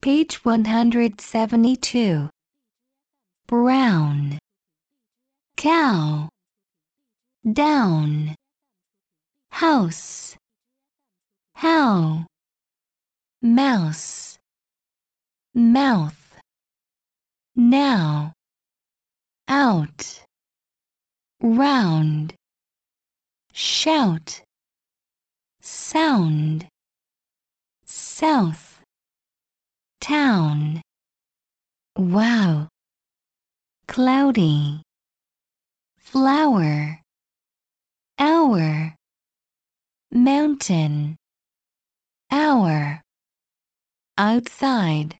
Page 172. Brown. Cow. Down. House. How. Mouse. Mouth. Now. Out. Round. Shout. Sound. South. Wow. Cloudy. Flower. Hour. Mountain. Hour. Outside.